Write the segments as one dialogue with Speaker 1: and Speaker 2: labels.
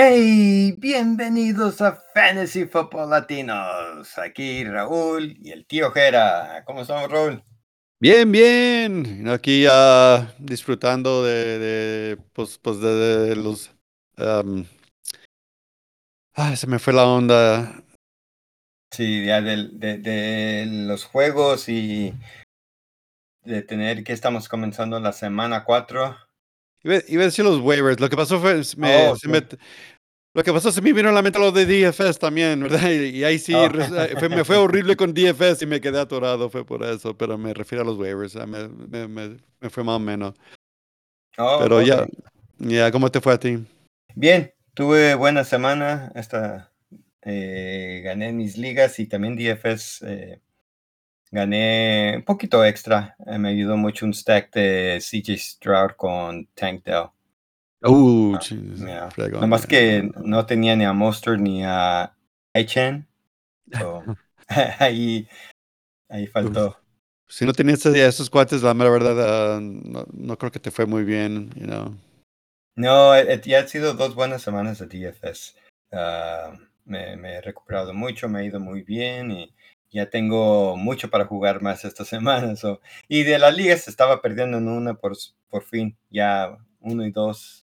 Speaker 1: Hey, bienvenidos a Fantasy Football Latinos. Aquí Raúl y el tío Jera. ¿Cómo estamos, Raúl?
Speaker 2: Bien, bien. Aquí ya disfrutando de, de, pues, pues de, de los... Um, ah, se me fue la onda.
Speaker 1: Sí, ya de, los juegos y de tener que estamos comenzando la semana 4.
Speaker 2: Iba, iba, a decir los waivers. Lo que pasó fue... Me,
Speaker 1: Oh,
Speaker 2: se me, lo que pasó se me vino a la mente lo de DFS también, ¿verdad? Y, y ahí sí,
Speaker 1: Oh.
Speaker 2: fue, me fue horrible con DFS y me quedé atorado, fue por eso, pero me refiero a los waivers, ah, me, me, fue más o menos.
Speaker 1: Oh,
Speaker 2: pero
Speaker 1: ok.
Speaker 2: ya, ya, ¿cómo te fue a ti?
Speaker 1: Bien, tuve buena semana. Esta, eh, gané mis ligas y también DFS. Eh, gané un poquito extra. Eh, me ayudó mucho un stack de CJ Stroud con Tank Dell.
Speaker 2: Uh,
Speaker 1: Ah, yeah. Nomás que no tenía ni a Monster ni a Echen. So, ahí, ahí faltó.
Speaker 2: Si no tenías a esos cuates, la mera verdad, ah, no, no creo que te fue muy bien, you know.
Speaker 1: No, eh, ya han sido dos buenas semanas de DFS. Ah, me, me he recuperado mucho, me ha ido muy bien y ya tengo mucho para jugar más esta semana. so. Y de las ligas estaba perdiendo en una por, por fin, ya uno y dos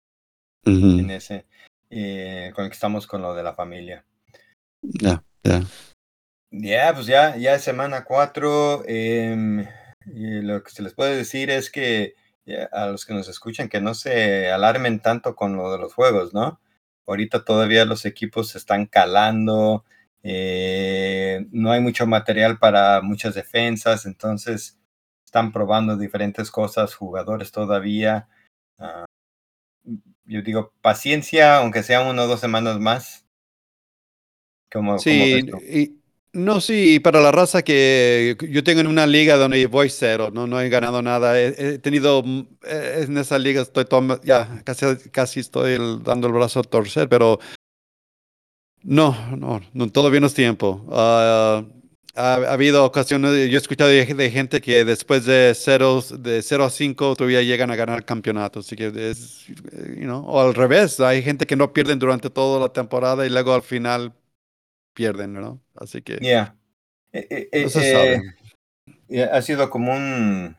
Speaker 1: en ese. eh, conectamos con lo de la familia.
Speaker 2: Ya, ya.
Speaker 1: Ya, pues ya, ya es semana 4. y lo que se les puede decir es que ya, a los que nos escuchan que no se alarmen tanto con lo de los juegos, ¿no? Ahorita todavía los equipos se están calando, eh, no hay mucho material para muchas defensas, entonces están probando diferentes cosas, jugadores todavía. Ah, yo digo, paciencia, aunque sea una o dos semanas más. ¿Cómo, cómo
Speaker 2: Sí, y, no, sí, para la raza que yo tengo en una liga donde voy cero, no, no he ganado nada. He, he tenido, mm, eh, en esa liga estoy ya, casi, casi estoy dando el brazo a torcer, pero no, no, no todavía no es tiempo. Ah, ha, ha habido ocasiones, yo he escuchado de, de gente que después de 0 de 0 a 5 todavía llegan a ganar campeonatos, así que es, eh, you know, o al revés, hay gente que no pierden durante toda la temporada y luego al final pierden, ¿no? Así que
Speaker 1: Yeah. Eh, eh, eh,
Speaker 2: no se
Speaker 1: eh,
Speaker 2: sabe.
Speaker 1: eh, ha sido como un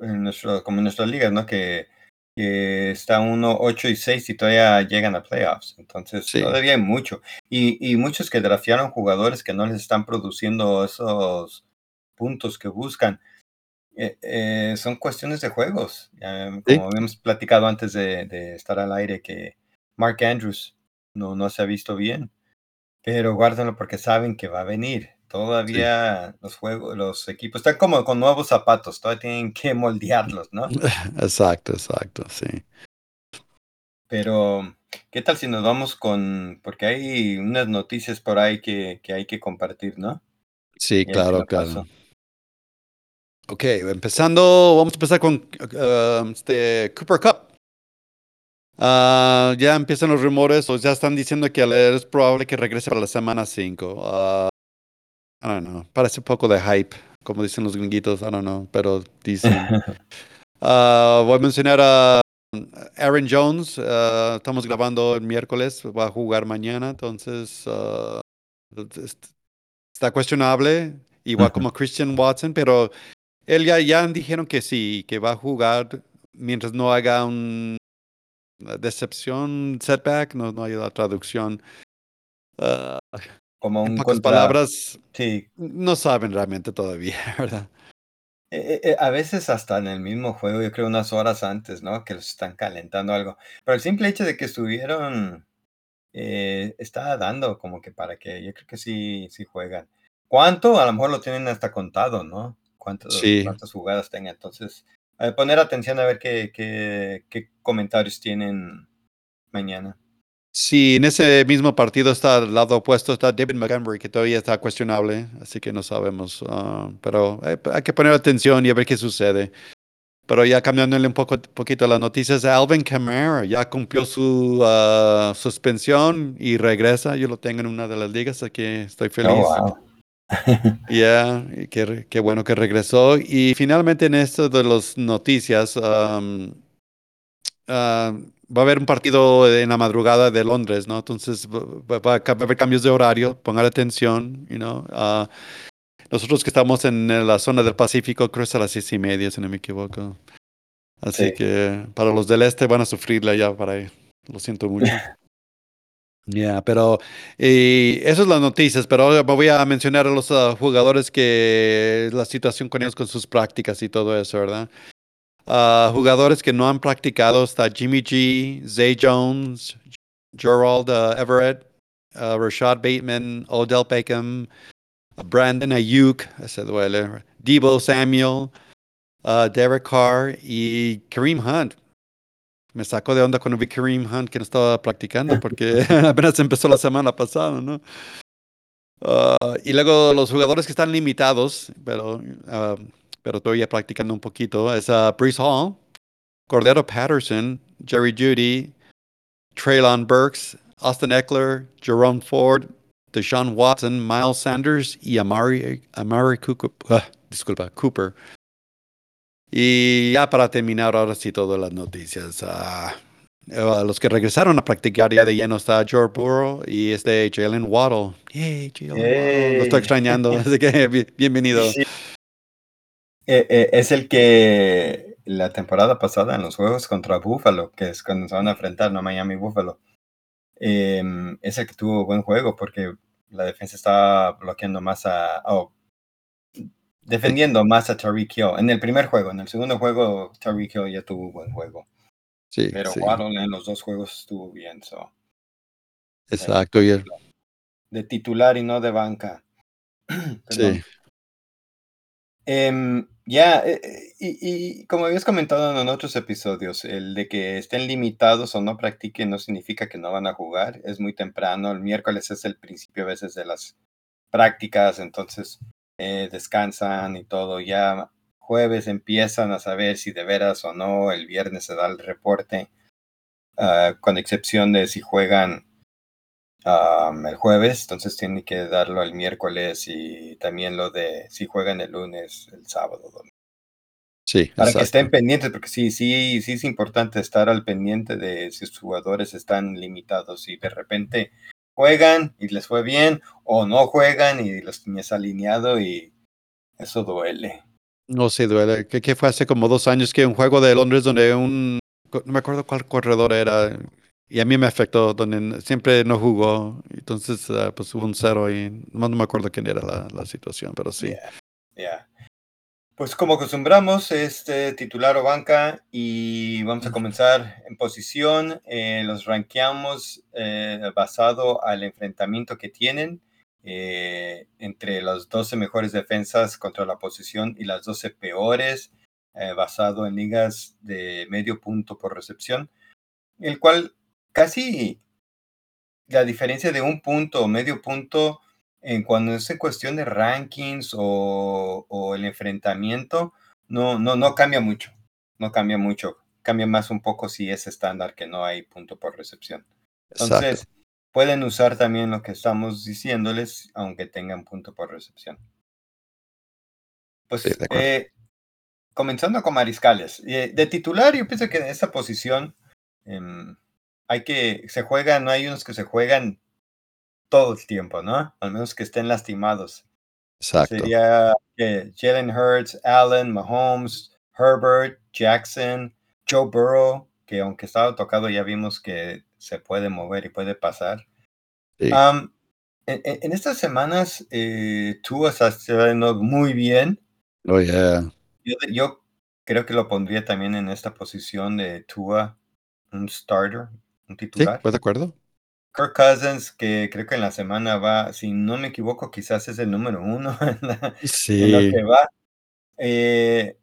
Speaker 1: en nuestro, como en nuestras ligas, ¿no? Que, que está uno 8 y 6 y todavía llegan a playoffs. Entonces,
Speaker 2: Sí.
Speaker 1: todavía hay mucho. Y, y muchos que draftearon jugadores que no les están produciendo esos puntos que buscan. Eh, eh, son cuestiones de juegos. Eh,
Speaker 2: Sí.
Speaker 1: como habíamos platicado antes de, de estar al aire, que Mark Andrews no, no se ha visto bien. Pero guárdenlo porque saben que va a venir. Todavía los juegos, los equipos están como con nuevos zapatos, todavía tienen que moldearlos, ¿no?
Speaker 2: Exacto, exacto, sí.
Speaker 1: Pero, ¿qué tal si nos vamos con, porque hay unas noticias por ahí que, que hay que compartir, ¿no?
Speaker 2: Sí, claro,
Speaker 1: la
Speaker 2: claro.
Speaker 1: paso.
Speaker 2: Ok, empezando, vamos a empezar con uh, este Cooper Cup. Ah, ya empiezan los rumores, o ya están diciendo que es probable que regrese para la semana 5. I don't know, parece un poco de hype, como dicen los gringuitos, I don't know, pero dicen. Ah, voy a mencionar a Aaron Jones, ah, estamos grabando el miércoles, va a jugar mañana, entonces est- está cuestionable, igual como Christian Watson, pero él ya, ya dijeron que sí, que va a jugar mientras no haga un- decepción, setback, no, no hay la traducción.
Speaker 1: Como
Speaker 2: en
Speaker 1: un
Speaker 2: pocas
Speaker 1: contra,
Speaker 2: palabras,
Speaker 1: sí.
Speaker 2: no saben realmente todavía, ¿verdad?
Speaker 1: Eh, eh, a veces hasta en el mismo juego, yo creo unas horas antes, ¿no? Que los están calentando algo. Pero el simple hecho de que estuvieron, eh, está dando como que para que, yo creo que sí, sí juegan. ¿Cuánto? A lo mejor lo tienen hasta contado, ¿no? Cuántos,
Speaker 2: Sí.
Speaker 1: cuántas jugadas tenga. Entonces, eh, poner atención a ver qué, qué, qué comentarios tienen mañana.
Speaker 2: Sí, en ese mismo partido está al lado opuesto, está David Montgomery, que todavía está cuestionable, así que no sabemos. ah, pero eh, hay que poner atención y a ver qué sucede. Pero ya cambiándole un poco, poquito las noticias, Alvin Kamara ya cumplió su ah, suspensión y regresa. Yo lo tengo en una de las ligas, así que estoy feliz.
Speaker 1: Oh, wow.
Speaker 2: Ya, y qué, qué bueno que regresó. Y finalmente en esto de las noticias, um, ah, va a haber un partido en la madrugada de Londres, ¿no? Entonces va, va a haber cambios de horario, pongan atención, you know. Uh, nosotros que estamos en la zona del Pacífico, creo que es a las seis y media, si no me equivoco. Así
Speaker 1: Sí.
Speaker 2: que para los del este van a sufrirla ya para ahí. Lo siento mucho. Ya, pero y eso es las noticias, pero ahora voy a mencionar a los uh, jugadores que la situación con ellos con sus prácticas y todo eso, ¿verdad? Uh, jugadores que no han practicado está Jimmy G, Zay Jones, Gerald uh, Everett, Rashad Bateman, Odell Beckham, Brandon Ayuk, ese duele, Debo Samuel, Derek Carr y Kareem Hunt me sacó de onda cuando vi Kareem Hunt que no estaba practicando porque apenas empezó la semana pasada, ¿no? Y luego los jugadores que están limitados, pero, pero todavía practicando un poquito, es uh, Brees Hall, Cordero Patterson, Jerry Judy, Traylon Burks, Austin Eckler, Jerome Ford, Deshaun Watson, Miles Sanders y Amari, Amari Cooper, disculpa, Cooper. Y ya para terminar, ahora sí, todas las noticias. Uh, los que regresaron a practicar ya de lleno está George Burrow y este Jalen Waddle. Yay, Jalen Waddle. Lo estoy extrañando, así que bienvenido.
Speaker 1: Sí. Eh, eh, es el que la temporada pasada en los juegos contra Buffalo, que es cuando se van a enfrentar, no Miami Buffalo, eh, es el que tuvo buen juego porque la defensa estaba bloqueando más a. Oh, defendiendo más a Tariq Hill. En el primer juego, en el segundo juego, Tariq Hill ya tuvo buen juego.
Speaker 2: Sí,
Speaker 1: Pero
Speaker 2: sí.
Speaker 1: Waddle en los dos juegos estuvo bien. So.
Speaker 2: Exacto.
Speaker 1: Eh, de titular y no de banca.
Speaker 2: sí.
Speaker 1: Eh, ya, eh, y, y, como habías comentado en otros episodios, el de que estén limitados o no practiquen no significa que no van a jugar. Es muy temprano. El miércoles es el principio a veces de las prácticas, entonces eh, descansan y todo. Ya jueves empiezan a saber si de veras o no. El viernes se da el reporte, uh, con excepción de si juegan um, el jueves, entonces tienen que darlo el miércoles y también lo de si juegan el lunes, el sábado. Domingo.
Speaker 2: Sí,
Speaker 1: Para
Speaker 2: exacto.
Speaker 1: que estén pendientes, porque sí, sí, sí es importante estar al pendiente de si sus jugadores están limitados y de repente juegan y les fue bien o no juegan y los tenías alineado y eso duele.
Speaker 2: No, sí, duele. Que, que, fue hace como dos años que un juego de Londres donde un, no me acuerdo cuál corredor era, y a mí me afectó, donde siempre no jugó, entonces uh, pues hubo un cero y no, me acuerdo quién era la, la situación, pero sí.
Speaker 1: Yeah, yeah. Pues como acostumbramos, este titular o banca y vamos a comenzar en posición. Eh, los rankeamos eh, basado al enfrentamiento que tienen eh, entre las 12 mejores defensas contra la posición y las 12 peores, eh, basado en ligas de medio punto por recepción, el cual casi la diferencia de un punto o medio punto en cuando es en cuestión de rankings o, o, el enfrentamiento, no, no, no cambia mucho, no cambia mucho, cambia más un poco si es estándar que no hay punto por recepción. Entonces,
Speaker 2: Exacto.
Speaker 1: pueden usar también lo que estamos diciéndoles, aunque tengan punto por recepción. Pues,
Speaker 2: Sí,
Speaker 1: eh, comenzando con mariscales, eh, de titular, yo pienso que en esa posición eh, hay que, se juega, no hay unos que se juegan todo el tiempo, ¿no? Al menos que estén lastimados.
Speaker 2: Exacto.
Speaker 1: Sería eh, Jalen Hurts, Allen, Mahomes, Herbert, Jackson, Joe Burrow, que aunque estaba tocado ya vimos que se puede mover y puede pasar.
Speaker 2: Sí.
Speaker 1: Um, en, en, estas semanas, eh, Tua está haciendo muy bien.
Speaker 2: Oh, yeah.
Speaker 1: Yo, yo, creo que lo pondría también en esta posición de Tua, un starter, un titular.
Speaker 2: Sí, pues de acuerdo.
Speaker 1: Kirk Cousins, que creo que en la semana va, si no me equivoco, quizás es el número uno en, la,
Speaker 2: sí.
Speaker 1: en lo que va. Eh,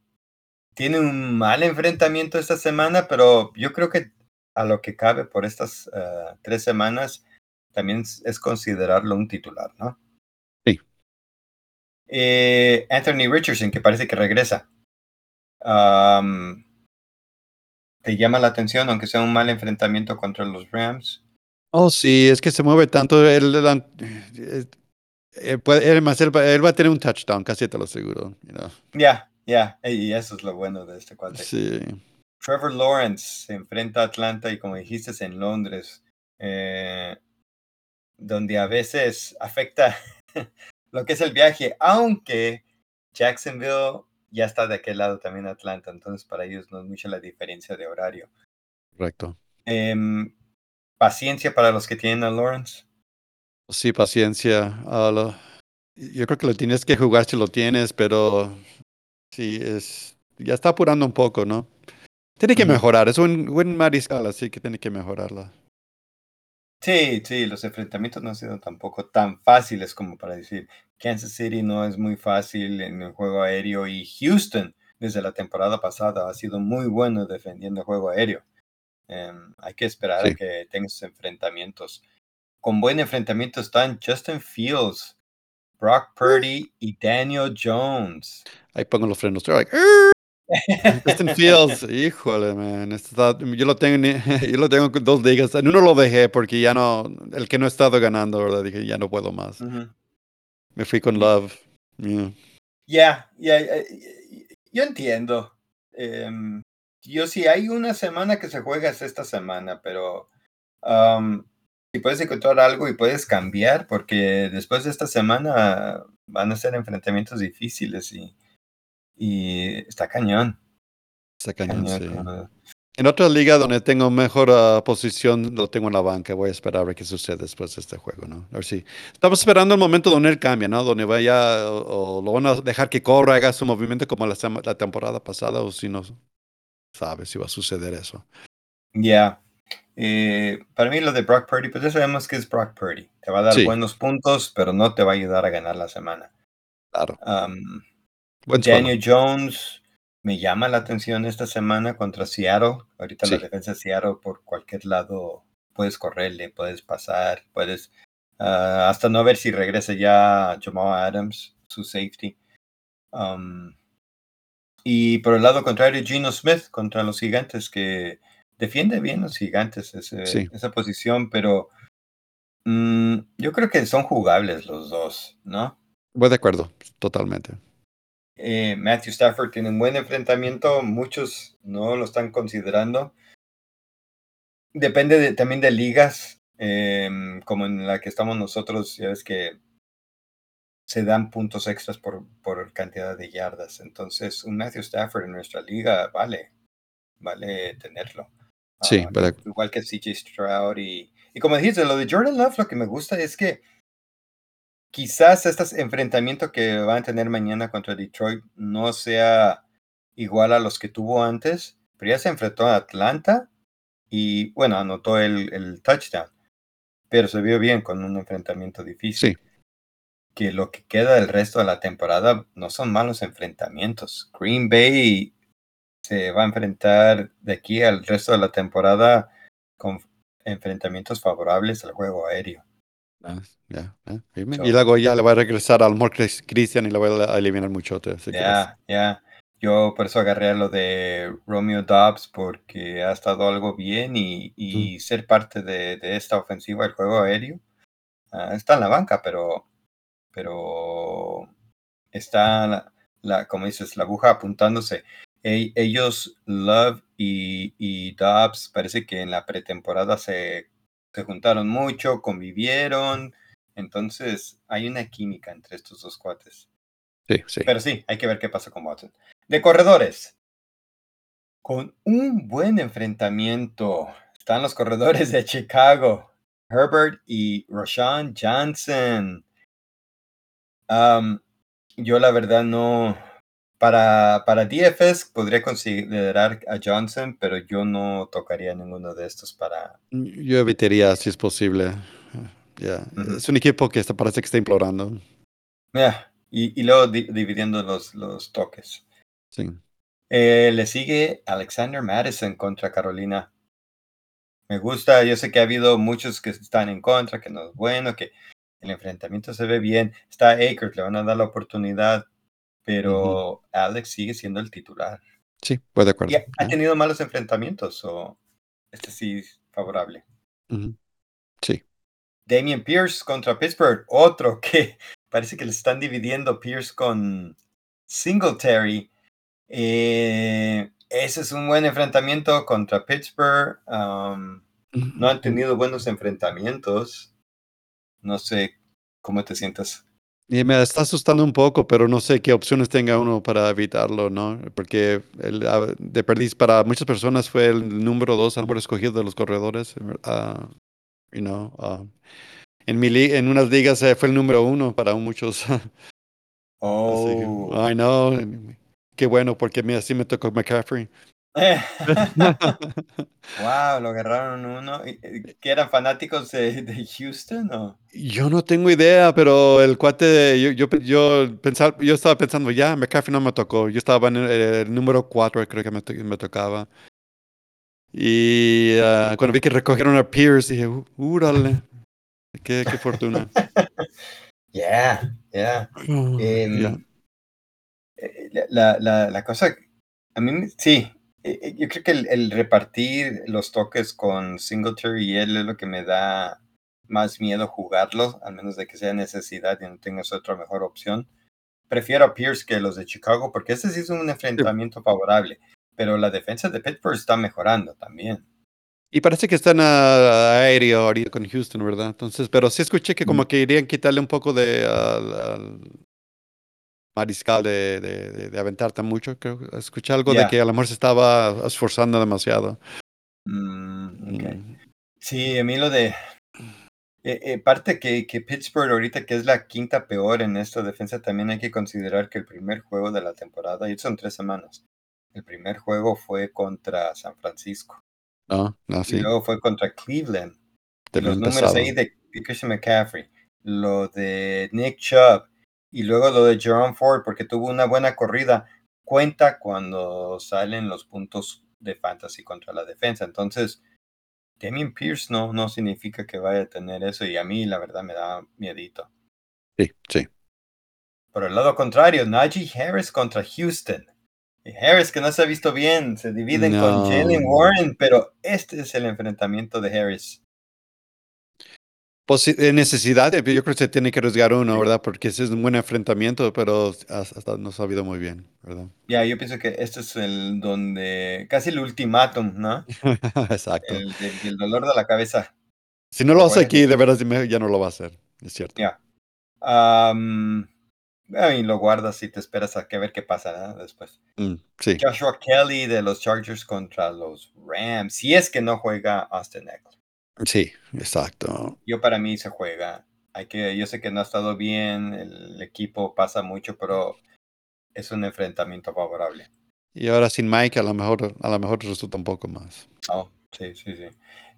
Speaker 1: tiene un mal enfrentamiento esta semana, pero yo creo que a lo que cabe por estas uh, tres semanas, también es considerarlo un titular, ¿no?
Speaker 2: Sí.
Speaker 1: Eh, Anthony Richardson, que parece que regresa. Um, ¿Te llama la atención, aunque sea un mal enfrentamiento contra los Rams?
Speaker 2: Oh, sí, es que se mueve tanto. Él, él, él, él él, va a tener un touchdown, casi te lo aseguro. Ya, you know?
Speaker 1: yeah, ya, yeah. y eso es lo bueno de este cuate.
Speaker 2: Sí.
Speaker 1: Trevor Lawrence se enfrenta a Atlanta y como dijiste es en Londres, eh, donde a veces afecta lo que es el viaje, aunque Jacksonville ya está de aquel lado también Atlanta, entonces para ellos no es mucha la diferencia de horario.
Speaker 2: Correcto.
Speaker 1: Em, paciencia para los que tienen a Lawrence.
Speaker 2: Sí, paciencia. Uh, yo creo que lo tienes que jugar si lo tienes, pero sí, es, ya está apurando un poco, ¿no? Tiene que mejorar, es un buen mariscal, así que tiene que mejorarla.
Speaker 1: Sí, sí, los enfrentamientos no han sido tampoco tan fáciles como para decir Kansas City no es muy fácil en el juego aéreo y Houston desde la temporada pasada ha sido muy bueno defendiendo el juego aéreo. Em, hay que esperar a que tenga sus enfrentamientos. Con buen enfrentamiento están Justin Fields, Brock Purdy y Daniel Jones.
Speaker 2: Ahí pongo los frenos. Justin Fields, híjole, man. yo lo tengo, yo lo tengo dos ligas. En uno lo dejé porque ya no, el que no ha estado ganando, ¿verdad? Dije, ya no puedo más. Me fui con Love.
Speaker 1: Ya, ya, yo entiendo. Em, yo sí, hay una semana que se juega es esta semana, pero um, si puedes encontrar algo y puedes cambiar, porque después de esta semana van a ser enfrentamientos difíciles y y está cañón.
Speaker 2: Está cañón, sí. En otra liga donde tengo mejor ah, posición, lo tengo en la banca. Voy a esperar a ver qué sucede después de este juego, ¿no? A ver si. Estamos esperando el momento donde él cambia, ¿no? Donde vaya, o, lo van a dejar que corra, haga su movimiento como la, la temporada pasada, o si no sabe si va a suceder eso.
Speaker 1: Ya. Eh, para mí lo de Brock Purdy, pues ya sabemos que es Brock Purdy. Te va a dar buenos puntos, pero no te va a ayudar a ganar la semana.
Speaker 2: Claro.
Speaker 1: Daniel Jones me llama la atención esta semana contra Seattle. Ahorita la defensa de Seattle por cualquier lado puedes correrle, puedes pasar, puedes ah, hasta no ver si regresa ya Jamal Adams, su safety. Um, y por el lado contrario, Gino Smith contra los gigantes, que defiende bien los gigantes esa posición, pero mm, yo creo que son jugables los dos, ¿no?
Speaker 2: Voy de acuerdo, totalmente.
Speaker 1: Eh, Matthew Stafford tiene un buen enfrentamiento, muchos no lo están considerando. Depende también de ligas, em, como en la que estamos nosotros, ya ves que se dan puntos extras por, por cantidad de yardas. Entonces, un Matthew Stafford en nuestra liga vale, vale tenerlo.
Speaker 2: Sí,
Speaker 1: ah, igual que CJ Stroud y, y como dijiste, lo de Jordan Love, lo que me gusta es que quizás este enfrentamiento que van a tener mañana contra Detroit no sea igual a los que tuvo antes, pero ya se enfrentó a Atlanta y bueno, anotó el, el touchdown, pero se vio bien con un enfrentamiento difícil. Que lo que queda del resto de la temporada no son malos enfrentamientos. Green Bay se va a enfrentar de aquí al resto de la temporada con enfrentamientos favorables al juego aéreo.
Speaker 2: Ah, ya, y luego ya le va a regresar al Mork Christian y le va a eliminar mucho.
Speaker 1: Ya, ya. Yo por eso agarré a lo de Romeo Dobbs porque ha estado algo bien y, y ser parte de, de, esta ofensiva del juego aéreo. Ah, está en la banca, pero, pero está, la, la, como dices, la aguja apuntándose. ellos, Love y, y Dobbs, parece que en la pretemporada se se juntaron mucho, convivieron, entonces hay una química entre estos dos cuates.
Speaker 2: Sí, sí.
Speaker 1: Pero sí, hay que ver qué pasa con Watson. De corredores. Con un buen enfrentamiento están los corredores de Chicago, Herbert y Roshan Johnson. yo la verdad no, para, para DFS podría considerar a Johnson, pero yo no tocaría ninguno de estos para...
Speaker 2: Yo evitaría si es posible. ya Es un equipo que parece que está implorando.
Speaker 1: Y, y, luego dividiendo los, los toques.
Speaker 2: Sí.
Speaker 1: Eh, le sigue Alexander Madison contra Carolina. Me gusta, yo sé que ha habido muchos que están en contra, que no es bueno, que el enfrentamiento se ve bien. Está Akers, le van a dar la oportunidad pero Alex sigue siendo el titular.
Speaker 2: Sí, puede de acuerdo.
Speaker 1: ha, tenido malos enfrentamientos o este sí favorable.
Speaker 2: Sí.
Speaker 1: Damian Pierce contra Pittsburgh, otro que parece que le están dividiendo Pierce con Singletary. Eh, ese es un buen enfrentamiento contra Pittsburgh. Um, no han tenido buenos enfrentamientos. No sé cómo te sientas.
Speaker 2: Y me está asustando un poco, pero no sé qué opciones tenga uno para evitarlo, ¿no? Porque el, ah, de perdiz para muchas personas fue el número dos número escogido de los corredores. Uh, you know, uh, en, mi en unas ligas eh, fue el número uno para muchos.
Speaker 1: oh.
Speaker 2: I know. Qué bueno, porque así me tocó McCaffrey.
Speaker 1: wow, lo agarraron uno. ¿Que eran fanáticos de, de, Houston o?
Speaker 2: Yo no tengo idea, pero el cuate, yo, yo, yo, pensaba, yo estaba pensando, ya, McCaffrey no me tocó. Yo estaba en el, número 4, creo que me, me tocaba. Y uh, cuando vi que recogieron a Pierce, dije, ¡úrale! Qué, qué fortuna.
Speaker 1: yeah, yeah.
Speaker 2: Oh,
Speaker 1: um,
Speaker 2: yeah.
Speaker 1: La, la, la cosa, a mí sí, yo creo que el, el, repartir los toques con Singletary y él es lo que me da más miedo jugarlo, al menos de que sea necesidad y no tengas otra mejor opción. Prefiero a Pierce que los de Chicago porque este sí es un enfrentamiento favorable, pero la defensa de Pittsburgh está mejorando también.
Speaker 2: Y parece que están a, aéreo ahorita con Houston, ¿verdad? Entonces, pero sí escuché que como que irían quitarle un poco de mariscal de, de, de, aventarte mucho. Creo escuché algo
Speaker 1: Yeah.
Speaker 2: de que a lo mejor se estaba esforzando demasiado.
Speaker 1: Mm.
Speaker 2: Mm,
Speaker 1: Sí, a mí lo de... eh, eh, parte que, que Pittsburgh ahorita, que es la quinta peor en esta defensa, también hay que considerar que el primer juego de la temporada, y son tres semanas, el primer juego fue contra San Francisco.
Speaker 2: No, no,
Speaker 1: Y luego fue contra Cleveland. Los números ahí de Christian McCaffrey, lo de Nick Chubb y luego lo de Jerome Ford, porque tuvo una buena corrida, cuenta cuando salen los puntos de fantasy contra la defensa. Entonces, Damien Pierce no, no significa que vaya a tener eso y a mí la verdad me da miedito.
Speaker 2: Sí, sí.
Speaker 1: Por el lado contrario, Najee Harris contra Houston. Y Harris que no se ha visto bien, se dividen
Speaker 2: No.
Speaker 1: con Jalen Warren, pero este es el enfrentamiento de Harris.
Speaker 2: Pues necesidad, eh, yo creo que se tiene que arriesgar uno, ¿verdad? Porque ese es un buen enfrentamiento, pero hasta no se ha habido muy bien, ¿verdad?
Speaker 1: Ya, yo pienso que este es el donde casi el ultimátum, ¿no?
Speaker 2: Exacto.
Speaker 1: El, del- del dolor de la cabeza.
Speaker 2: Si no lo hace aquí, de veras ya no lo va a hacer, es cierto.
Speaker 1: Ya. Am, y lo guardas y te esperas a que ver qué pasa ¿no? después.
Speaker 2: Mm, sí,
Speaker 1: Joshua Kelly de los Chargers contra los Rams. Si es que no juega Austin Eckler.
Speaker 2: Sí, exacto.
Speaker 1: Yo para mí se juega. Hay que, yo sé que no ha estado bien, el equipo pasa mucho, pero es un enfrentamiento favorable.
Speaker 2: Y ahora sin Mike, a lo mejor, a lo mejor resulta un poco más.
Speaker 1: Oh, sí, sí, sí.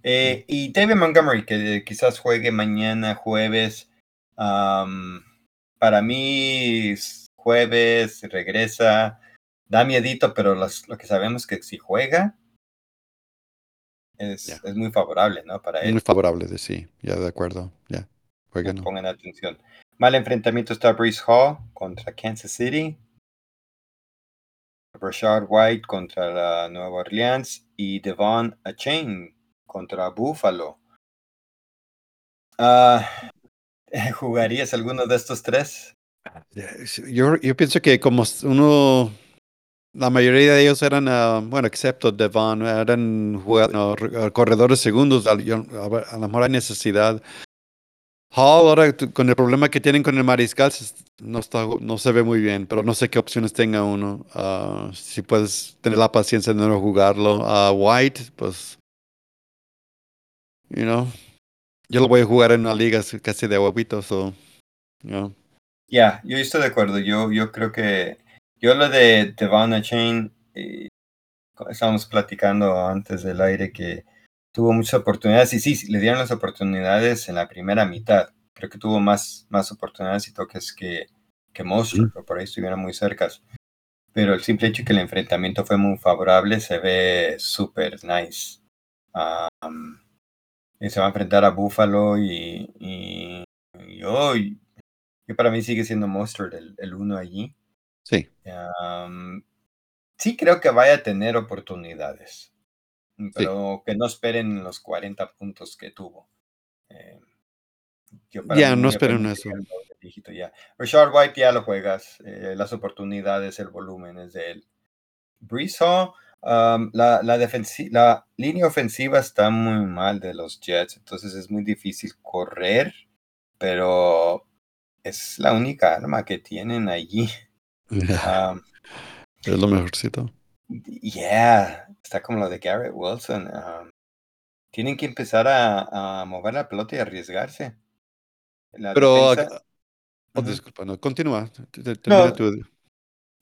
Speaker 1: Eh, y David Montgomery, que quizás juegue mañana, jueves. am, para mí, jueves, regresa. Da miedito, pero las- lo que sabemos que si juega es, es muy favorable, ¿no? Para él.
Speaker 2: Muy favorable de sí, ya de acuerdo, ya. No.
Speaker 1: Pongan atención. Mal enfrentamiento está Brees Hall contra Kansas City. Rashard White contra la Nueva Orleans y Devon Achane contra Buffalo. Ah, ¿Jugarías alguno de estos tres?
Speaker 2: Yo, yo pienso que como uno, la mayoría de ellos eran, ah, bueno, excepto Devon, eran jugad- no, re- corredores segundos, a, a lo mejor hay necesidad. Hall ahora con el problema que tienen con el mariscal no, está, no se ve muy bien, pero no sé qué opciones tenga uno. Ah, si puedes tener la paciencia de no jugarlo. a White, pues, you know, yo lo voy a jugar en una liga casi de huevitos, so, you know.
Speaker 1: Ya, yo estoy de acuerdo. Yo, yo creo que yo lo de Devon Achane, eh, estábamos platicando antes del aire que tuvo muchas oportunidades y sí, sí, le dieron las oportunidades en la primera mitad. Creo que tuvo más, más oportunidades y toques que, que Monster, pero por ahí estuvieron muy cercas. Pero el simple hecho que el enfrentamiento fue muy favorable se ve súper nice. Um, y se va a enfrentar a Buffalo y, y, y hoy, que para mí sigue siendo Monster el, el uno allí.
Speaker 2: Sí.
Speaker 1: Um, sí creo que vaya a tener oportunidades, pero que no esperen los 40 puntos que tuvo. Eh, yo para
Speaker 2: Ya,
Speaker 1: mí
Speaker 2: no esperen eso.
Speaker 1: dígito ya. Rashard White ya lo juegas, eh, las oportunidades, el volumen es de él. Hall, Um, la, la, la línea ofensiva está muy mal de los Jets, entonces es muy difícil correr, pero es la única arma que tienen allí. Um,
Speaker 2: es lo mejorcito.
Speaker 1: Yeah, está como lo de Garrett Wilson. Um, tienen que empezar a, a, mover la pelota y arriesgarse.
Speaker 2: La pero, defensa... oh, disculpa, no, continúa. Termina
Speaker 1: no, tu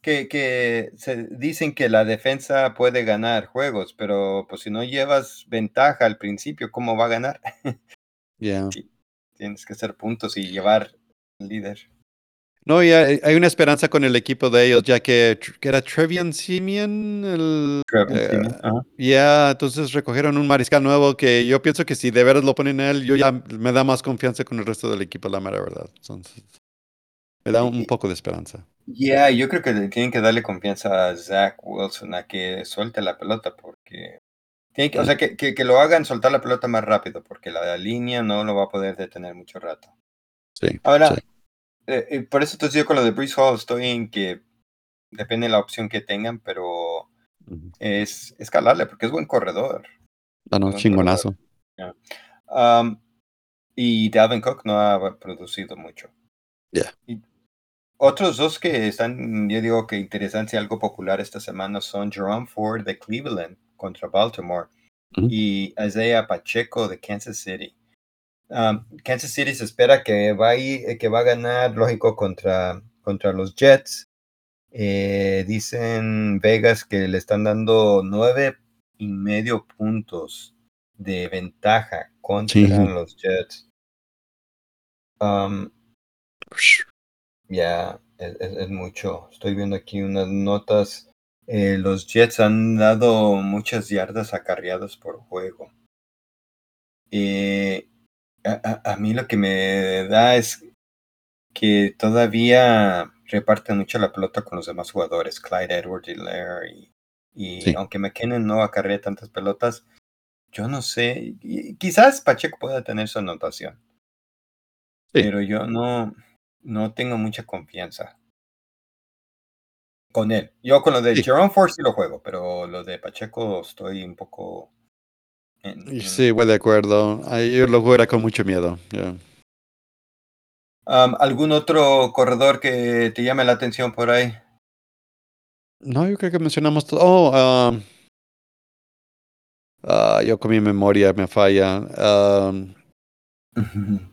Speaker 1: que, que se dicen que la defensa puede ganar juegos, pero pues si no llevas ventaja al principio, ¿cómo va a ganar? Tienes que hacer puntos y llevar líder.
Speaker 2: No, y hay, hay, una esperanza con el equipo de ellos, ya que, que era Trevian Simeon. El,
Speaker 1: uh,
Speaker 2: Ya, entonces recogieron un mariscal nuevo que yo pienso que si de veras lo ponen él, yo ya me da más confianza con el resto del equipo, la mera verdad. Entonces, me da un poco de esperanza.
Speaker 1: Yeah, yo creo que tienen que darle confianza a Zach Wilson a que suelte la pelota porque tiene que, o sea, que, que, que, lo hagan soltar la pelota más rápido porque la línea no lo va a poder detener mucho rato.
Speaker 2: Sí.
Speaker 1: Ahora,
Speaker 2: sí.
Speaker 1: Eh, eh, por eso entonces yo con lo de Breeze Hall estoy en que depende de la opción que tengan, pero es escalarle porque es buen corredor.
Speaker 2: Ah, no, chingonazo.
Speaker 1: Yeah. Um, y Dalvin Cook no ha producido mucho.
Speaker 2: Yeah.
Speaker 1: Y otros dos que están, yo digo que interesantes y algo popular esta semana son Jerome Ford de Cleveland contra Baltimore y Isaiah Pacheco de Kansas City. Um, Kansas City se espera que va, a ir, que va a ganar, lógico, contra, contra los Jets. Eh, dicen Vegas que le están dando nueve y medio puntos de ventaja contra
Speaker 2: Sí.
Speaker 1: los Jets. Um, ya, es, es- es mucho. Estoy viendo aquí unas notas. Eh, los Jets han dado muchas yardas acarreadas por juego. Eh, a, a- a mí lo que me da es que todavía reparten mucho la pelota con los demás jugadores, Clyde Edwards y Larry. Y
Speaker 2: Sí.
Speaker 1: aunque McKinnon no acarrea tantas pelotas, yo no sé, quizás Pacheco pueda tener su anotación,
Speaker 2: Sí.
Speaker 1: pero yo no, no tengo mucha confianza con él. Yo con lo de
Speaker 2: Sí.
Speaker 1: Jerome Ford sí lo juego, pero lo de Pacheco estoy un poco en,
Speaker 2: Sí, voy de acuerdo. Ahí yo lo con mucho miedo.
Speaker 1: Um, ¿Algún otro corredor que te llame la atención por ahí?
Speaker 2: No, yo creo que mencionamos todo. Oh, ah, yo con mi memoria me falla.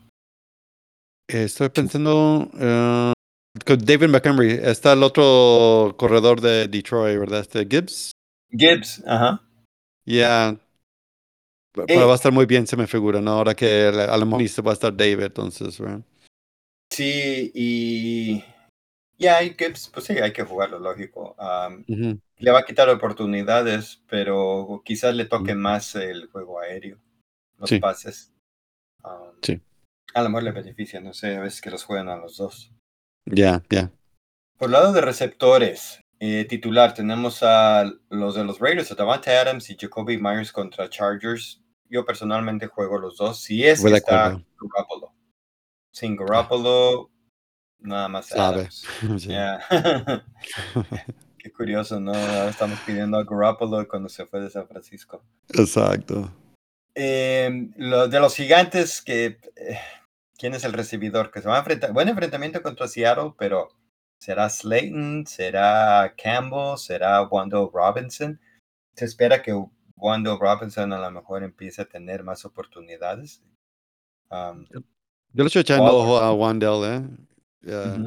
Speaker 2: Estoy pensando eh, con David Montgomery. Está el otro corredor de Detroit, ¿verdad? Este Gibbs.
Speaker 1: Gibbs, ajá.
Speaker 2: Ya. Pero
Speaker 1: Eh.
Speaker 2: va a estar muy bien, se me figura, ¿no? Ahora que a lo mejor va a estar David, entonces, ¿verdad?
Speaker 1: Sí, y ya, y Gibbs, pues sí, hay que jugarlo, lógico. Um, le va a quitar oportunidades, pero quizás le toque más el juego aéreo, los
Speaker 2: Sí.
Speaker 1: pases. Um,
Speaker 2: Sí.
Speaker 1: A lo mejor le beneficia, no sé, a veces que los juegan a los dos.
Speaker 2: Ya, ya.
Speaker 1: Por el lado de receptores, eh, titular, tenemos a los de los Raiders, a Davante Adams y Jacoby Myers contra Chargers. Yo personalmente juego los dos, si es que está. Garoppolo. Sin Garoppolo, nada más
Speaker 2: Sabe.
Speaker 1: Adams.
Speaker 2: Sí.
Speaker 1: Yeah. Qué curioso, ¿no? Ahora estamos pidiendo a Garoppolo cuando se fue de San Francisco.
Speaker 2: Exacto.
Speaker 1: Eh, lo de los gigantes, que eh, ¿quién es el recibidor? Que se va a enfrentar. Buen enfrentamiento contra Seattle, pero ¿será Slayton? ¿Será Campbell? ¿Será Wando Robinson? Se espera que Wando Robinson a lo mejor empiece a tener más oportunidades. Um,
Speaker 2: Yo le estoy echando ojo a Wandell, ¿eh?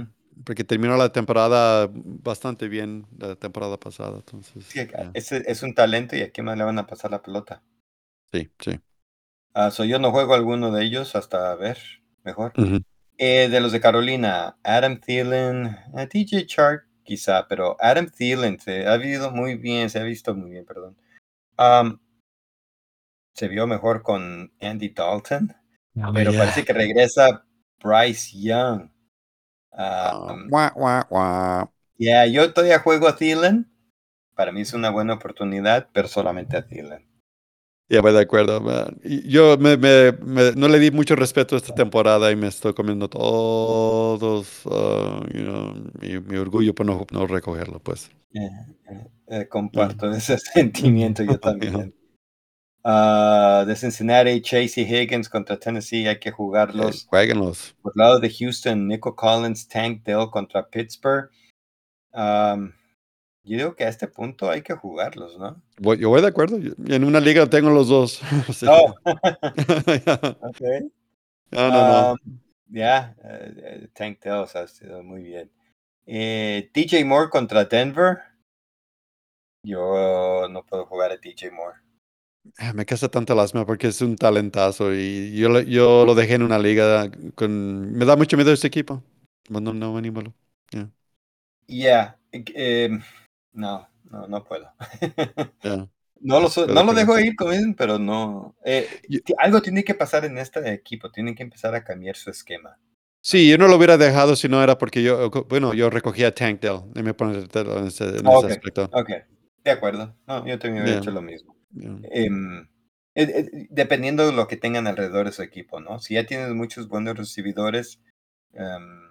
Speaker 2: Porque terminó la temporada bastante bien, la temporada pasada, entonces.
Speaker 1: Sí, es un talento y a quién más le van a pasar la pelota.
Speaker 2: Sí, sí.
Speaker 1: Ah, so yo no juego alguno de ellos hasta ver mejor.
Speaker 2: Ujú.
Speaker 1: Eh, de los de Carolina, Adam Thielen, eh, DJ Chark quizá, pero Adam Thielen se ha visto muy bien, se ha visto muy bien, perdón. Um, se vio mejor con Andy Dalton, pero
Speaker 2: ya.
Speaker 1: parece que regresa Bryce Young.
Speaker 2: Ah,
Speaker 1: Um,
Speaker 2: guau, guau, guau.
Speaker 1: yeah, yo todavía juego a Thielen. Para mí es una buena oportunidad, pero solamente a Thielen.
Speaker 2: Ya voy de acuerdo. man. Y Yo me, me- me- no le di mucho respeto esta temporada y me estoy comiendo todos, ah, you know, mi, mi orgullo por no, no recogerlo, pues.
Speaker 1: Eh, eh, eh, comparto ese sentimiento yo también. Ah, de Cincinnati, Chase y Higgins contra Tennessee, hay que jugarlos.
Speaker 2: jueguenlos.
Speaker 1: Por el lado de Houston, Nico Collins, Tank Dell contra Pittsburgh. Am, yo digo que a este punto hay que jugarlos, ¿no?
Speaker 2: Voy- yo voy de acuerdo. Yo- en una liga tengo los dos.
Speaker 1: Oh,
Speaker 2: que-
Speaker 1: ok.
Speaker 2: no, no, no.
Speaker 1: Um, Ya, eh, eh, Tank Dell ha sido muy bien. Eh, DJ Moore contra Denver. Yo no puedo jugar a DJ Moore.
Speaker 2: Ah, Me casa tanto lástima porque es un talentazo y yo, lo- yo lo dejé en una liga con... Me da mucho miedo este equipo. No, no, anímalo.
Speaker 1: Eh, em, no, no, no puedo. No lo, so- no lo dejo ir, como dicen, pero no. eh, algo tiene que pasar en este equipo. Tienen que empezar a cambiar su esquema.
Speaker 2: Sí, yo no lo hubiera dejado si no era porque yo, bueno, yo recogía Tank Dell. Y me pone en ese, en ese
Speaker 1: Ok,
Speaker 2: aspecto.
Speaker 1: ok, de acuerdo. No, yo también hubiera hecho lo mismo. Em, eh, eh, dependiendo de lo que tengan alrededor de su equipo, ¿no? Si ya tienes muchos buenos recibidores, em,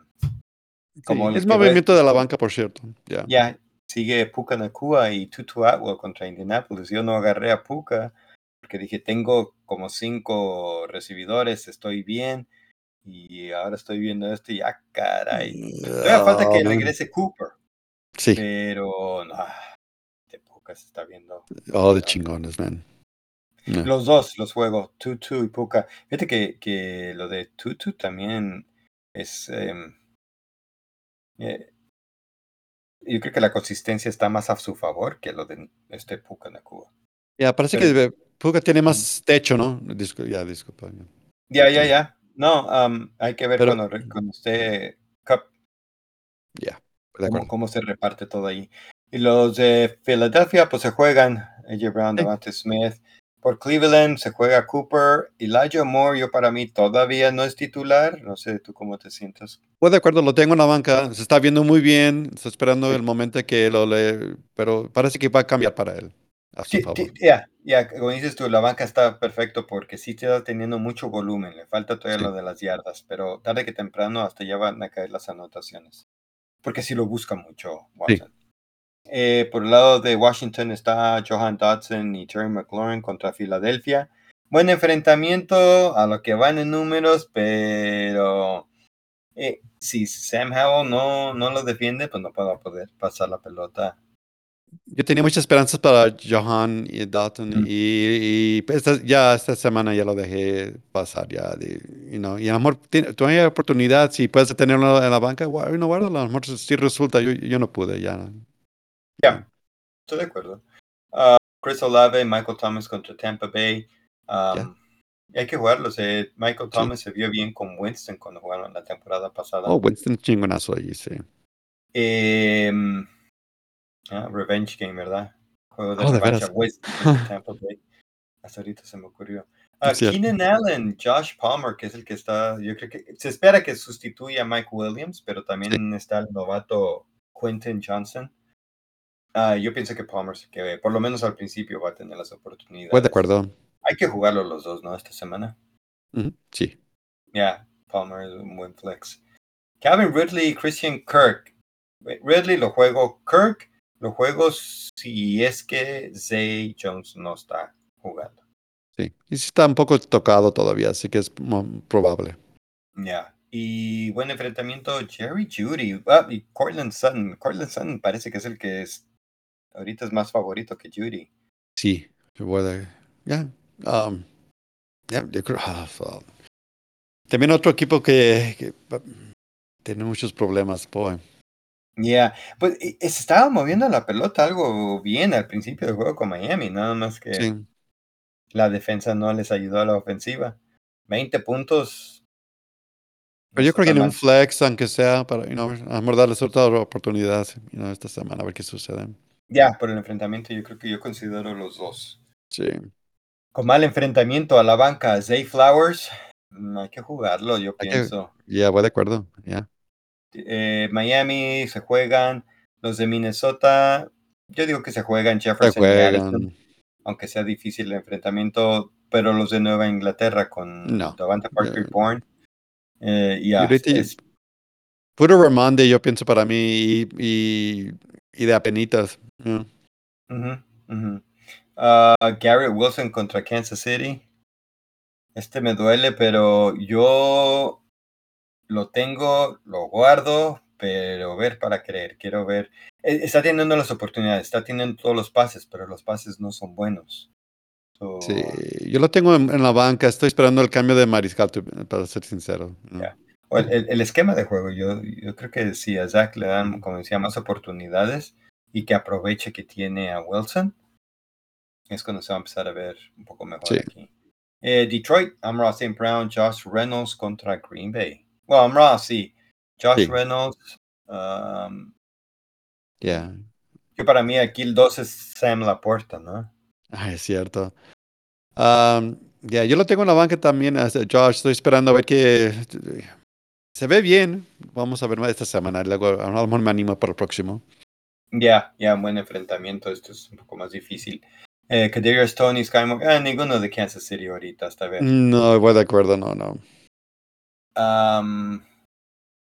Speaker 1: como
Speaker 2: Sí, es movimiento
Speaker 1: ves-
Speaker 2: de la banca, por cierto. Ya.
Speaker 1: ya sigue Puka Nakua y Tutu Atwell contra Indianapolis. Yo no agarré a Puka porque dije, tengo como cinco recibidores, estoy bien. Y ahora estoy viendo esto y ya, caray. Todavía falta que
Speaker 2: Ah,
Speaker 1: regrese Cooper,
Speaker 2: Sí,
Speaker 1: pero no, de Puka se está viendo.
Speaker 2: oh, de chingones, man.
Speaker 1: Los dos los juego, Tutu y Puka. Fíjate que, que lo de Tutu también es. em, eh, yo creo que la consistencia está más a su favor que lo de este Puka Nakua.
Speaker 2: Ya, parece
Speaker 1: Pero-
Speaker 2: que Puka tiene más techo, ¿no? Discu- ya, disculpa.
Speaker 1: Ya, ya, ya. No, am, hay que ver
Speaker 2: Pero-
Speaker 1: cuando, cuando esté Cup
Speaker 2: Ya, de
Speaker 1: cómo, cómo se reparte todo ahí. Y los de Filadelfia, pues se juegan AJ Brown. Devante Smith. Por Cleveland se juega Cooper. Elijah Moore, yo para mí todavía no es titular. No sé tú cómo te sientes.
Speaker 2: Pues de acuerdo, lo tengo en la banca, se está viendo muy bien, está esperando
Speaker 1: Sí.
Speaker 2: el momento que lo le... Pero parece que va a cambiar para él, a su
Speaker 1: Sí, Ya, ya, como dices tú, la banca está perfecto porque sí está teniendo mucho volumen. Le falta todavía
Speaker 2: Sí.
Speaker 1: lo de las yardas, pero tarde que temprano hasta ya van a caer las anotaciones. Porque sí lo busca mucho Watson. Eh, por el lado de Washington está Johan Dodson y Terry McLaurin contra Filadelfia. Buen enfrentamiento a lo que van en números, pero eh, si Sam Howell no, no lo defiende, pues no va a poder pasar la pelota.
Speaker 2: Yo tenía muchas esperanzas para Johan y Dalton
Speaker 1: Mm.
Speaker 2: y, y, esta- ya esta semana ya lo dejé pasar ya. de- you know, y a lo mejor todavía hay oportunidad, si puedes tenerlo en la banca, no guárdalo, a lo mejor sí resulta, yo, yo no pude ya.
Speaker 1: Ya, estoy de acuerdo. Ah, Chris Olave, Michael Thomas contra Tampa Bay. Um, Hay que jugarlos. eh. Michael
Speaker 2: Sí.
Speaker 1: Thomas se vio bien con Winston cuando jugaron la temporada pasada.
Speaker 2: Oh, Winston chingonazo ahí, sí.
Speaker 1: Ah, Revenge Game, ¿verdad? Juego de
Speaker 2: Oh, de
Speaker 1: revancha.
Speaker 2: veras.
Speaker 1: Winston contra Tampa Bay. Hasta ahorita se me ocurrió.
Speaker 2: Cierto.
Speaker 1: Keenan Allen, Josh Palmer, que es el que está, yo creo que se espera que sustituya a Mike Williams, pero también está el novato Quentin Johnson. Ah, yo pienso que Palmer se quede, por lo menos al principio va a tener las oportunidades.
Speaker 2: Pues de acuerdo.
Speaker 1: Hay que jugarlo los dos, ¿no? Esta semana.
Speaker 2: Sí.
Speaker 1: Ya, Palmer es un buen flex. Calvin Ridley y Christian Kirk. Ridley lo juego. Kirk lo juego si es que Zay Jones no está jugando.
Speaker 2: Sí, y sí está un poco tocado todavía, así que es probable.
Speaker 1: Ya. Y buen enfrentamiento, Jerry Judy. Ah, y Cortland Sutton. Cortland Sutton parece que es el que es. Ahorita es más favorito que Judy.
Speaker 2: Sí, se puede. Ya, um, ah, so- También otro equipo que, que, tiene muchos problemas, boy.
Speaker 1: Ya. Pues y- y se estaba moviendo la pelota algo bien al principio del juego con Miami. Nada más que
Speaker 2: Sí.
Speaker 1: la defensa no les ayudó a la ofensiva. 20 puntos.
Speaker 2: Pero yo creo que en un flex, aunque sea, para, you know, a darles otra oportunidad you know, esta semana, a ver qué sucede.
Speaker 1: Ya, por el enfrentamiento, yo creo que yo considero los dos.
Speaker 2: Sí.
Speaker 1: Con mal enfrentamiento a la banca, Zay Flowers, mm, hay que jugarlo, yo
Speaker 2: Hay
Speaker 1: pienso.
Speaker 2: Ya, voy de acuerdo. Ya.
Speaker 1: Eh, Miami se juegan, los de Minnesota, yo digo que se juegan
Speaker 2: Se
Speaker 1: Jefferson y Addison. aunque sea difícil el enfrentamiento, pero los de Nueva Inglaterra con
Speaker 2: No.
Speaker 1: Davante Parker
Speaker 2: Eh,
Speaker 1: Bourne, eh,
Speaker 2: Y
Speaker 1: ya,
Speaker 2: ahorita-
Speaker 1: es-
Speaker 2: Puro Ramonde, yo pienso para mí, y, y, y de apenitas. Yeah.
Speaker 1: Ah, Garrett Wilson contra Kansas City. Este me duele, pero yo lo tengo, lo guardo, pero ver para creer. Quiero ver. Eh, Está teniendo las oportunidades, está teniendo todos los pases, pero los pases no son buenos. So,
Speaker 2: Sí, yo lo tengo en, en la banca, estoy esperando el cambio de mariscal, para ser sincero.
Speaker 1: el- el esquema de juego, yo, yo creo que si a Zach le dan, como decía, más oportunidades y que aproveche que tiene a Wilson, es cuando se va a empezar a ver un poco mejor
Speaker 2: Sí.
Speaker 1: aquí. Eh, Detroit, Amra St. Brown, Josh Reynolds contra Green Bay. Bueno, Amra sí. Josh
Speaker 2: Sí.
Speaker 1: Reynolds. um,
Speaker 2: Yeah.
Speaker 1: que para mí aquí el 2 es Sam Laporta, ¿no?
Speaker 2: Ay, es cierto. Um, ya, yo lo tengo en la banca también, este, Josh. Estoy esperando a ver que se ve bien. Vamos a ver más esta semana. Luego a lo mejor me animo para el próximo.
Speaker 1: Ya, ya, buen enfrentamiento. Esto es un poco más difícil. Eh, Kadarius Tony, Skymore, ah, ninguno de Kansas City ahorita, hasta ver.
Speaker 2: No, voy de acuerdo, no, no.
Speaker 1: Am,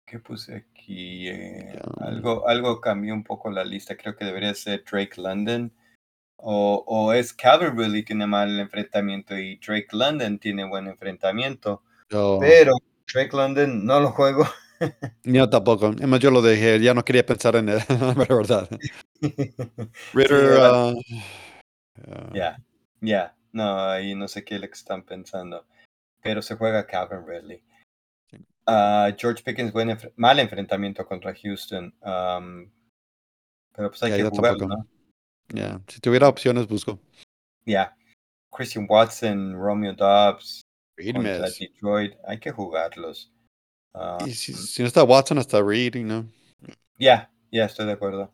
Speaker 1: ¿Qué puse aquí? Eh, algo, algo cambió un poco la lista. Creo que debería ser Drake London. O, o es que tiene mal enfrentamiento y Drake London tiene buen enfrentamiento. Pero Drake London no lo juego.
Speaker 2: yo tampoco. Además, yo lo dejé. Ya no quería pensar en él, la verdad. Ritter, ah, ah,
Speaker 1: Ya, ya. No, ahí no sé qué que están pensando. Pero se juega Calvin Ridley.
Speaker 2: Sí.
Speaker 1: Ah, George Pickens, buen enf- mal enfrentamiento contra Houston. am, pero pues hay que jugarlo. ¿no?
Speaker 2: Si tuviera opciones, busco.
Speaker 1: Ya. Christian Watson, Romeo Dobbs. Detroit. Hay que jugarlos. Ah,
Speaker 2: Y si, si no está Watson, hasta Reed, ¿no?
Speaker 1: Ya, ya estoy de acuerdo.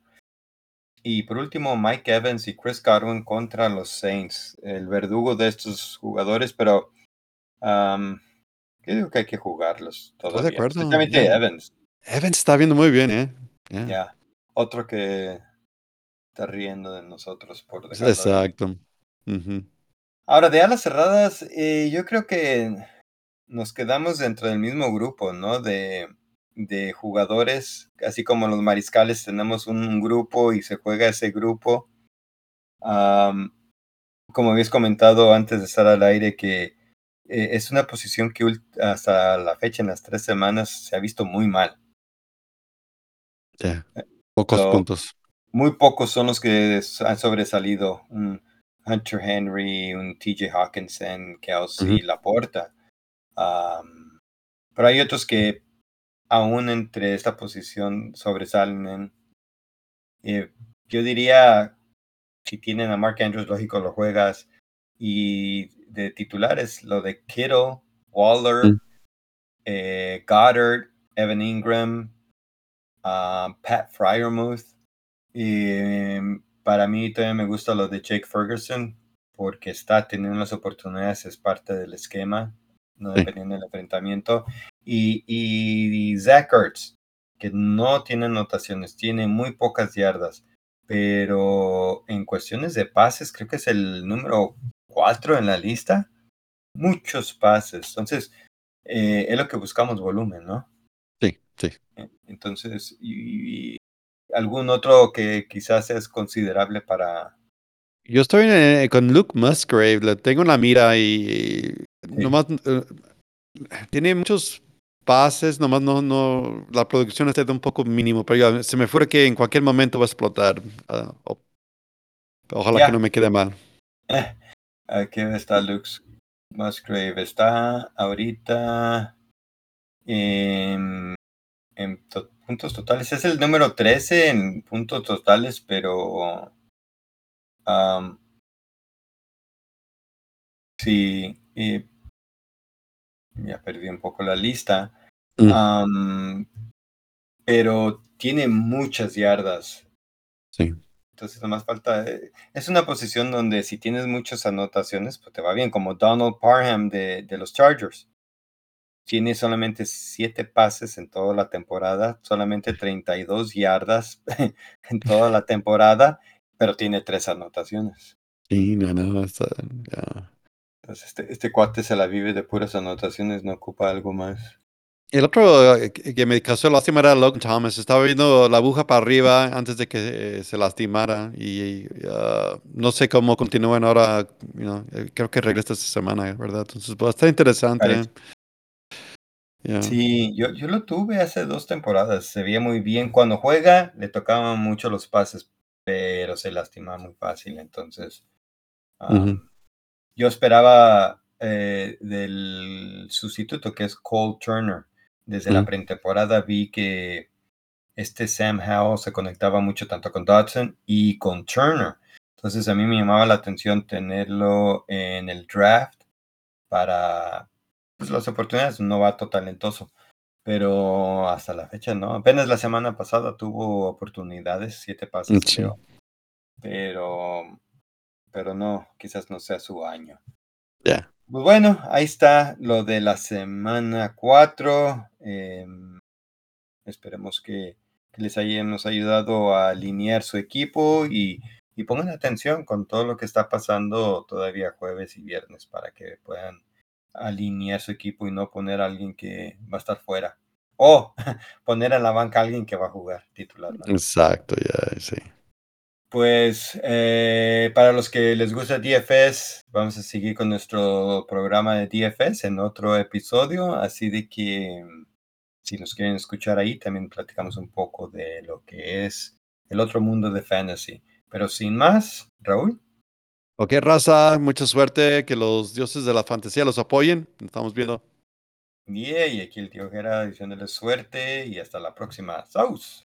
Speaker 1: Y por último, Mike Evans y Chris Godwin contra los Saints. El verdugo de estos jugadores, pero yo digo que hay que jugarlos todavía.
Speaker 2: acuerdo,
Speaker 1: Especialmente. Evans.
Speaker 2: Evans está viendo muy bien, ¿eh? Ya.
Speaker 1: Otro que está riendo de nosotros por.
Speaker 2: Exacto.
Speaker 1: Ahora, de alas cerradas, eh, yo creo que nos quedamos dentro del mismo grupo, ¿no? De, de jugadores, así como los mariscales tenemos un, grupo y se juega ese grupo. Am, como habéis comentado antes de estar al aire, que eh, es una posición que hasta la fecha, en las tres semanas, se ha visto muy mal.
Speaker 2: Ya. Pocos
Speaker 1: So,
Speaker 2: puntos.
Speaker 1: muy pocos son los que han sobresalido. Un Hunter Henry, un TJ Hawkinson, Kelsey. Laporta. Am, pero hay otros que aún entre esta posición sobresalen. Eh, yo diría, si tienen a Mark Andrews, lógico, lo juegas. Y de titulares, lo de Kittle, Waller,
Speaker 2: Mm.
Speaker 1: eh, Goddard, Evan Ingram, ah, Pat Fryermuth. Y em, para mí todavía me gusta lo de Jake Ferguson porque está teniendo las oportunidades, es parte del esquema, no
Speaker 2: Sí.
Speaker 1: dependiendo del enfrentamiento. Y, y Zach Ertz, que no tiene anotaciones, tiene muy pocas yardas, pero en cuestiones de pases creo que es el número 4 en la lista. Muchos pases. Entonces, eh, es lo que buscamos volumen, ¿no?
Speaker 2: Sí, sí.
Speaker 1: Entonces, y, y algún otro que quizás es considerable para...
Speaker 2: Yo estoy eh, con Luke Musgrave, le tengo la mira y nomás eh, tiene muchos pases, nomás no, no, la producción está de un poco mínimo, pero ya se me fuera que en cualquier momento va a explotar. ah, ojalá que no me quede mal.
Speaker 1: Aquí está Lux Musgrave. Está ahorita en, en to- puntos totales. Es el número 13 en puntos totales, pero... am, sí, y ya perdí un poco la lista.
Speaker 2: Mm.
Speaker 1: Pero tiene muchas yardas.
Speaker 2: Sí.
Speaker 1: Entonces, nomás falta. eh, Es una posición donde si tienes muchas anotaciones, pues te va bien, como Donald Parham de, de los Chargers. Tiene solamente siete pases en toda la temporada, solamente 32 yardas en toda la temporada, pero tiene tres anotaciones.
Speaker 2: Sí, no, no, está, ya.
Speaker 1: Entonces, este, este cuate se la vive de puras anotaciones, no ocupa algo más.
Speaker 2: El otro eh, que me causó lástima era Logan Thomas. Estaba viendo la aguja para arriba antes de que eh, se lastimara y ah, no sé cómo continúan ahora. you know, eh, creo que regresa esta semana, ¿verdad? Entonces, pues, está interesante. Ya.
Speaker 1: Sí, yo, yo lo tuve hace dos temporadas. Se veía muy bien. Cuando juega, le tocaban mucho los pases, pero se lastimaba muy fácil. Entonces,
Speaker 2: Ujú.
Speaker 1: am, yo esperaba eh, del sustituto que es Cole Turner. Desde la pretemporada vi que este Sam Howell se conectaba mucho tanto con Dodson y con Turner. Entonces a mí me llamaba la atención tenerlo en el draft para pues, las oportunidades, un novato talentoso. Pero hasta la fecha no. Apenas la semana pasada tuvo oportunidades, siete pases
Speaker 2: Sí.
Speaker 1: Pero, pero no, quizás no sea su año.
Speaker 2: Ya.
Speaker 1: Pues bueno, ahí está lo de la semana 4. esperemos que, que les hayamos ayudado a alinear su equipo y, y pongan atención con todo lo que está pasando todavía jueves y viernes para que puedan alinear su equipo y no poner a alguien que va a estar fuera. O poner en la banca a alguien que va a jugar titular. ¿no?
Speaker 2: Exacto, ya, sí.
Speaker 1: Pues eh, para los que les gusta DFS, vamos a seguir con nuestro programa de DFS en otro episodio, así de que si nos quieren escuchar ahí, también platicamos un poco de lo que es el otro mundo de fantasy. Pero sin más, Raúl.
Speaker 2: Ok, raza, mucha suerte, que los dioses de la fantasía los apoyen. Nos estamos viendo.
Speaker 1: Yeah, y aquí el tío Gera diciéndole suerte y hasta la próxima. ¡Saus!